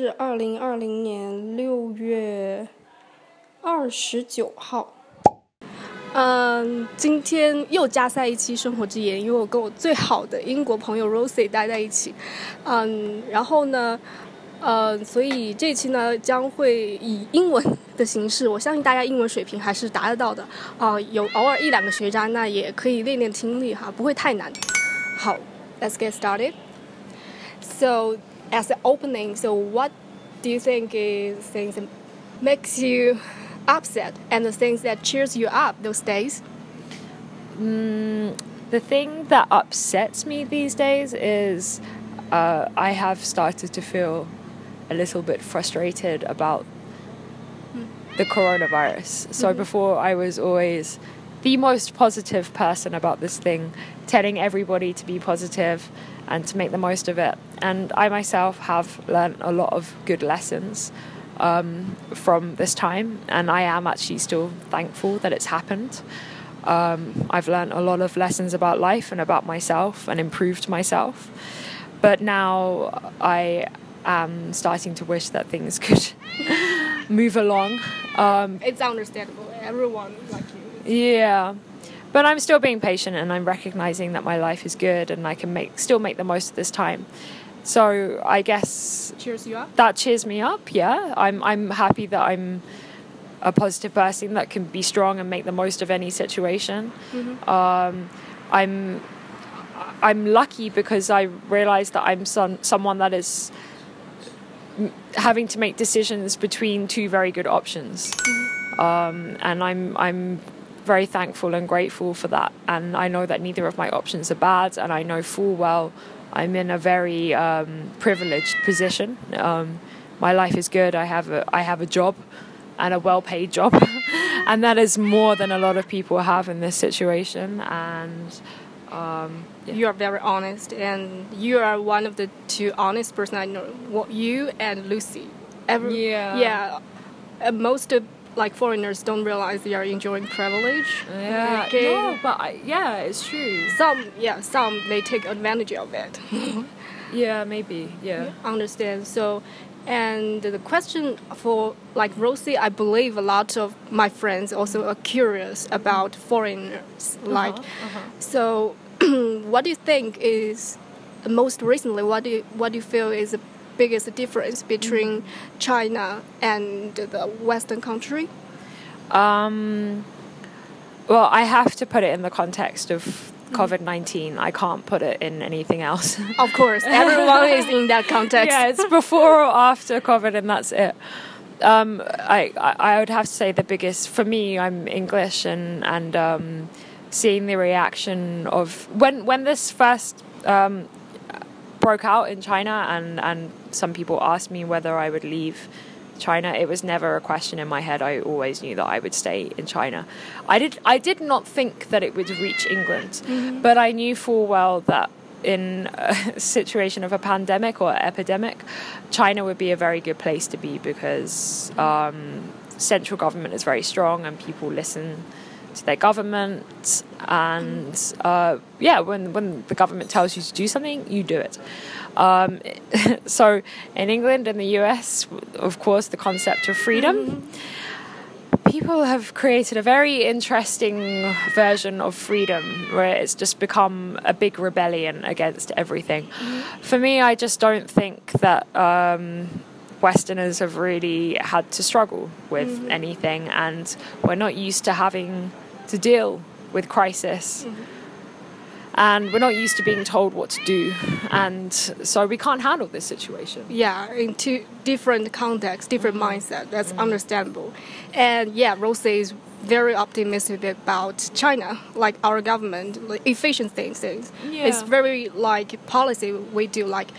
是二零二零年六月二十九号。嗯，今天又加赛一期生活之言，因为我跟我最好的英国朋友 Rosie 待在一起。嗯，然后呢，呃，所以这期呢将会以英文的形式，我相信大家英文水平还是达得到的啊、有偶尔一两个学渣，那也可以练练听力哈，不会太难。好，Let's get started. So, as an opening, so what do you think is things that makes you upset and the things that cheers you up those days? Mm, the thing that upsets me these days is uh, I have started to feel a little bit frustrated about hmm. the coronavirus. So mm-hmm. before I was always the most positive person about this thing, telling everybody to be positive and to make the most of it. And I myself have learned a lot of good lessons um, from this time, and I am actually still thankful that it's happened. Um, I've learned a lot of lessons about life and about myself and improved myself. But now I am starting to wish that things could move along. Um, It's understandable. Everyone like you. Yeah. But I'm still being patient and I'm recognizing that my life is good and I can make still make the most of this time. So I guess Cheers you up. that cheers me up. Yeah, I'm I'm happy that I'm a positive person that can be strong and make the most of any situation. Um, I'm I'm lucky because I realize that I'm some, someone that is having to make decisions between two very good options, um, and I'm I'm very thankful and grateful for that. And I know that neither of my options are bad, and I know full well I'm in a very um, privileged position. Um, my life is good. I have a I have a job, and a well-paid job, and that is more than a lot of people have in this situation. And um, yeah. You are very honest, and you are one of the two honest person I know. What you and Lucy. Every, Yeah. Yeah. Uh, most of like foreigners don't realize they are enjoying privilege. yeah, Okay. no, but I, yeah, it's true. Some, yeah, some they take advantage of it. Yeah, maybe. Yeah. Understand. So, and the question for like Rosie, I believe a lot of my friends also are curious about foreigners. Uh-huh, like, uh-huh. so what do you think is most recently? What do you, what do you feel is biggest difference between China and the Western country? Um, well, I have to put it in the context of COVID 19. I can't put it in anything else. Of course, everyone is in that context. yeah, it's before or after COVID, and that's it. Um, I, I I would have to say the biggest for me. I'm English, and and um, seeing the reaction of when when this first um, broke out in China, and and some people asked me whether I would leave. China, it was never a question in my head. I always knew that I would stay in China. I did. I did not think that it would reach England, but I knew full well that in a situation of a pandemic or epidemic, China would be a very good place to be because um, central government is very strong and people listen to their government. And uh, yeah, when when the government tells you to do something, you do it. Um, so in England and the US, of course, the concept of freedom people have created a very interesting version of freedom where it's just become a big rebellion against everything. For me, I just don't think that um, Westerners have really had to struggle with anything, and we're not used to having to deal with crisis. And we're not used to being told what to do, and so we can't handle this situation. yeah in two different contexts different mindset that's understandable and yeah rosie is very optimistic about china like our government like efficient things things it's very like policy we do like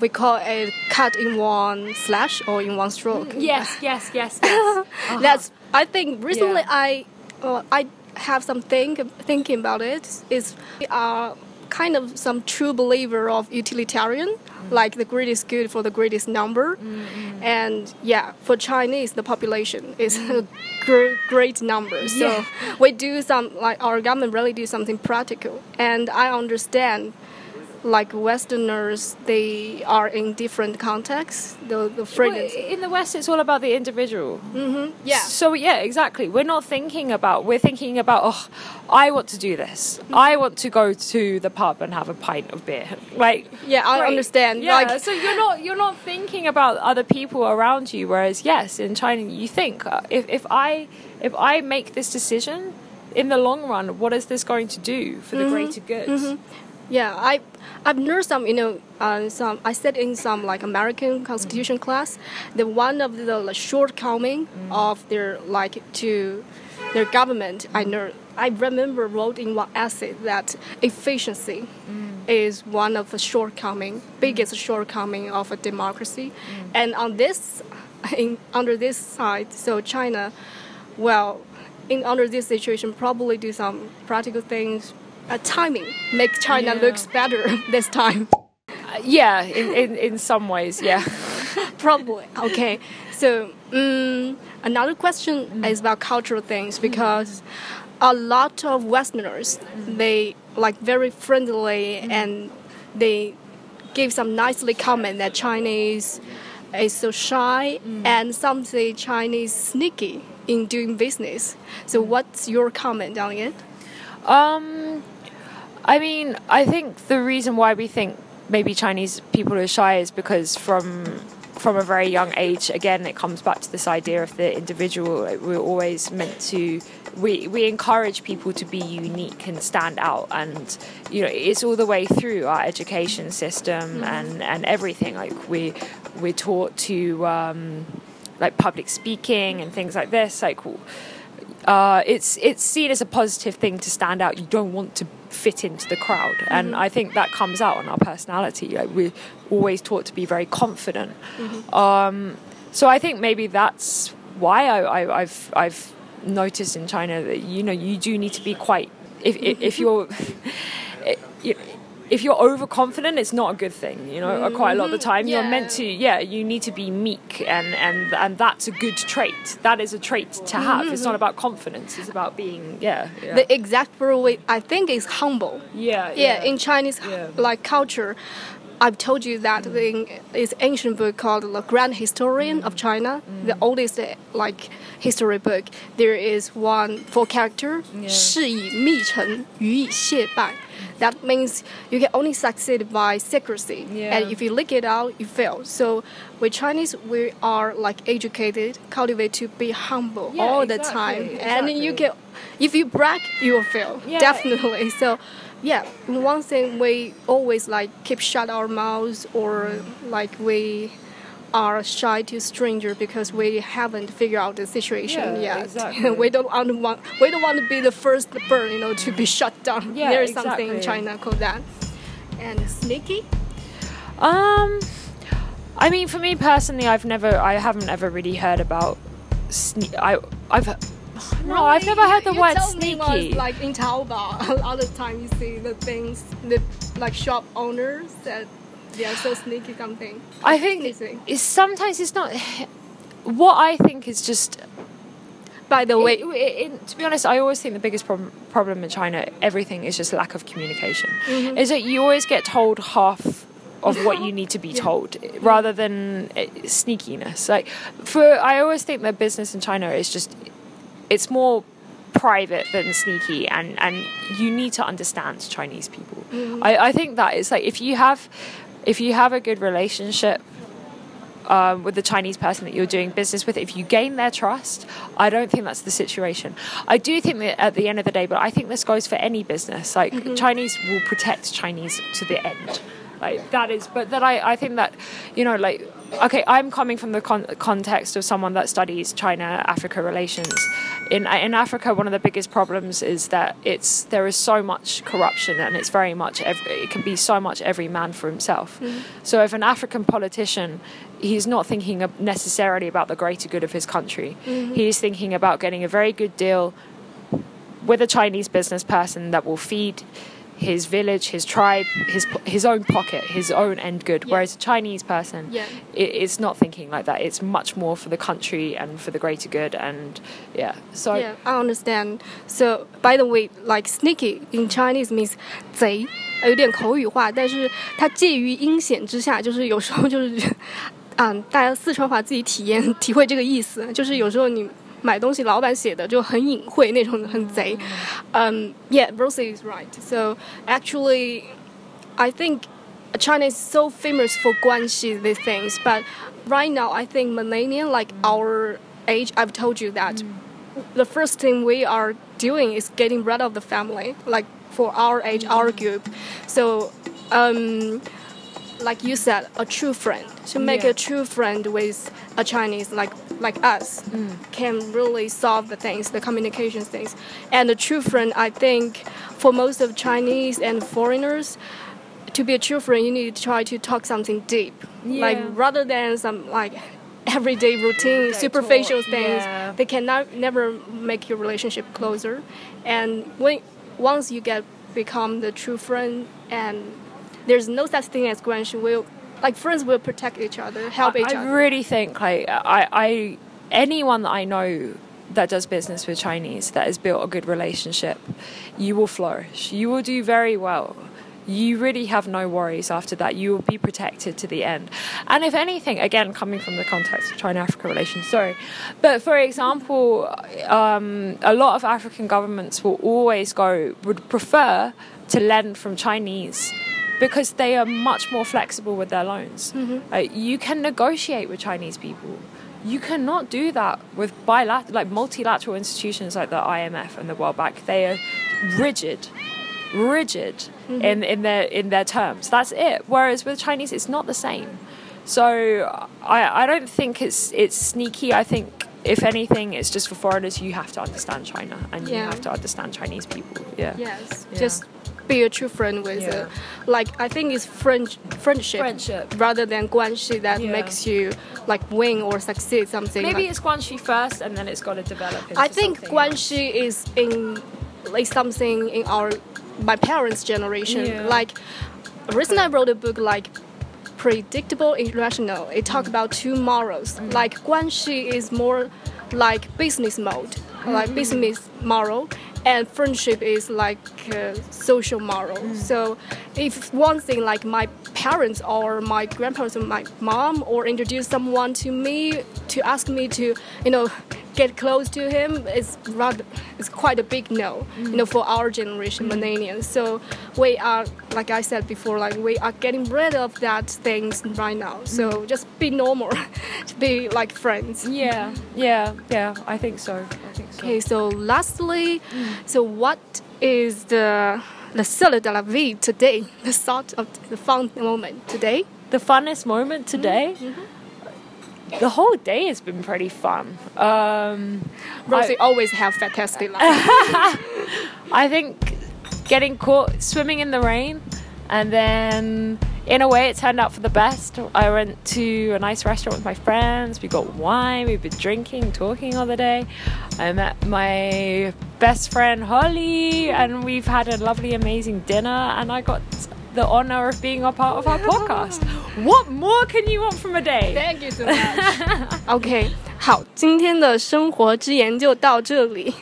we call it cut in one slash or in one stroke Yes, yes, yes, yes. that's i think recently Yeah. i uh, i have some think, thinking about it is we are kind of some true believer of utilitarian Mm. like the greatest good for the greatest number and yeah for chinese the population is a gr- great number so Yeah. we do some like our government really do something practical and i understand like Westerners, they are in different contexts. The the phrases. in the West, it's all about the individual. Mm-hmm. Yeah. So yeah, exactly. We're not thinking about. We're thinking about. Oh, I want to do this. I want to go to the pub and have a pint of beer. Like Yeah, I great. understand. Yeah. Like so you're not you're not thinking about other people around you. Whereas yes, in China, you think uh, if if I if I make this decision. In the long run, what is this going to do for the greater good? Yeah, I I've learned some you know uh, some I said in some like American Constitution class. That one of the like, shortcoming mm. of their like to their government I know I remember wrote in one essay that efficiency mm. is one of the shortcoming mm. biggest shortcoming of a democracy. And on this in, under this side so China well in under this situation probably do some practical things uh, timing. Make china Yeah. looks better this time. Uh, yeah, in, in in some ways, yeah. probably. Okay. So um, another question is about cultural things because a lot of westerners they like very friendly and they give some nicely comment that chinese is so shy and some say chinese sneaky in doing business. So what's your comment on it? Um, I mean, I think the reason why we think maybe Chinese people are shy is because from from a very young age, again, it comes back to this idea of the individual. We're always meant to. We, we encourage people to be unique and stand out, and you know it's all the way through our education system and, and everything. Like we we're taught to um, like public speaking and things like this. Like uh, it's it's seen as a positive thing to stand out. You don't want to fit into the crowd, and I think that comes out on our personality. Like we're always taught to be very confident. Um, so I think maybe that's why I, I, I've I've noticed in China that you know you do need to be quite if if, if you're. you- if you're overconfident, it's not a good thing. You know, mm-hmm. quite a lot of the mm-hmm. time, yeah. you're meant to. Yeah, you need to be meek, and and and that's a good trait. That is a trait to have. Mm-hmm. It's not mm-hmm. about confidence. It's about being. Yeah. yeah. The exact word I think is humble. Yeah. Yeah. yeah. in Chinese like culture. I've told you that mm. in this ancient book called The Grand Historian mm. of China, mm. the oldest eh, like history book, there is one four character, yeah. 事以密成，语以泄败。That means you can only succeed by secrecy, Yeah. and if you leak it out, you fail. So, with Chinese, we are like educated, cultivated to be humble Yeah, all the exactly, time, and you exactly. can if you brag, you will fail. Yeah. Definitely. So, yeah, one thing we always like keep shut our mouths or like we are shy to stranger because we haven't figured out the situation Yeah, yet. exactly. we don't want to we don't want to be the first bird, you know, to be shut down. Yeah, there is something in. China called that. And sneaky. Um, I mean, for me personally, I've never, I haven't ever really heard about. Sne- I, I've. No, I've never heard the you word told me once, sneaky. like in Taobao, a lot of time you see the things, the like shop owners that they are so sneaky something. I think it's sometimes it's not. What I think is just By the way, It- it- it- to be honest, I always think the biggest problem problem in China, everything is just lack of communication. Mm-hmm. Is that you always get told half of what you need to be Yeah. told, rather than uh, sneakiness. Like for, I always think that business in China is just, it's more private than sneaky, and and you need to understand Chinese people. Mm-hmm. I, I think that it's like if you have, if you have a good relationship um, with the Chinese person that you're doing business with, if you gain their trust, I don't think that's the situation. I do think that at the end of the day, but I think this goes for any business. Like Chinese will protect Chinese to the end. Like that is, but that I, I think that, you know, like, okay, I'm coming from the con- context of someone that studies China Africa relations. In, in Africa, one of the biggest problems is that it's there is so much corruption, and it's very much every, it can be so much every man for himself. Mm-hmm. So if an African politician, he's not thinking necessarily about the greater good of his country. Mm-hmm. He's thinking about getting a very good deal with a Chinese business person that will feed his village, his tribe, his his own pocket, his own end good. Yeah. Whereas a Chinese person, Yeah. it, it's not thinking like that. It's much more for the country and for the greater good. And yeah, so Yeah, I understand. So, by the way, like sneaky in Chinese means 贼，呃有点口语化，但是它介于阴险之下，就是有时候就是，嗯，大家四川话自己体验体会这个意思，就是有时候你 买东西，老板写的就很隐晦那种，很贼。Um, yeah, Rosie is right. So actually, I think China is so famous for guanxi these things, but right now I think millennial like our age, I've told you that the first thing we are doing is getting rid of the family, like for our age, our group. So, um, like you said, a true friend to make Yeah. a true friend with a Chinese like like us mm. can really solve the things, the communication things. And a true friend, I think, for most of Chinese and foreigners, to be a true friend, you need to try to talk something deep, like rather than some like everyday routine, superficial things. yeah. They cannot never make your relationship closer. And when once you get become the true friend, and there's no such thing as guanxi. Will like friends will protect each other, help each I other. I really think like I, I anyone that I know that does business with Chinese that has built a good relationship, you will flourish. You will do very well. You really have no worries after that. You will be protected to the end. And if anything, again, coming from the context of China Africa relations, sorry. But for example, um, a lot of African governments will always go, would prefer to lend from Chinese because they are much more flexible with their loans. Uh, you can negotiate with Chinese people. You cannot do that with bilateral, like multilateral institutions like the IMF and the World Bank. They are rigid, rigid in, in their in their terms. That's it. Whereas with Chinese, it's not the same. So I I don't think it's it's sneaky. I think if anything, it's just for foreigners. You have to understand China and you have to understand Chinese people. Yeah. Yes, Yeah. just be a true friend with Yeah. like I think it's friend friendship, Friendship. rather than guanxi that Yeah. makes you like win or succeed something. Maybe like- it's Guanxi first, and then it's got to develop. Into I think guanxi is in like something in our my parents' generation. Yeah. Like recently, I wrote a book like predictable irrational. It talk about two morals. Mm. Like guanxi is more like business mode, like Mm-hmm. business moral, and friendship is like uh, social moral. Mm. So if one thing like my parents or my grandparents or my mom or introduce someone to me to ask me to you know get close to him it's rather it's quite a big no you know for our generation millennials so we are like i said before like we are getting rid of that things right now so just be normal to be like friends Yeah, yeah, yeah. I think so. I think so. Okay so lastly so what is the the sel de la vie today the thought of the fun moment today The funnest moment today. The whole day has been pretty fun. Um, Rosie always have fantastic life. I think getting caught swimming in the rain, and then in a way, it turned out for the best. I went to a nice restaurant with my friends. We got wine. We've been drinking, talking all the day. I met my best friend Holly, and we've had a lovely, amazing dinner. And I got the honor of being a part of our podcast. What more can you want from a day? Thank you so much. okay，好，今天的生活之盐就到这里。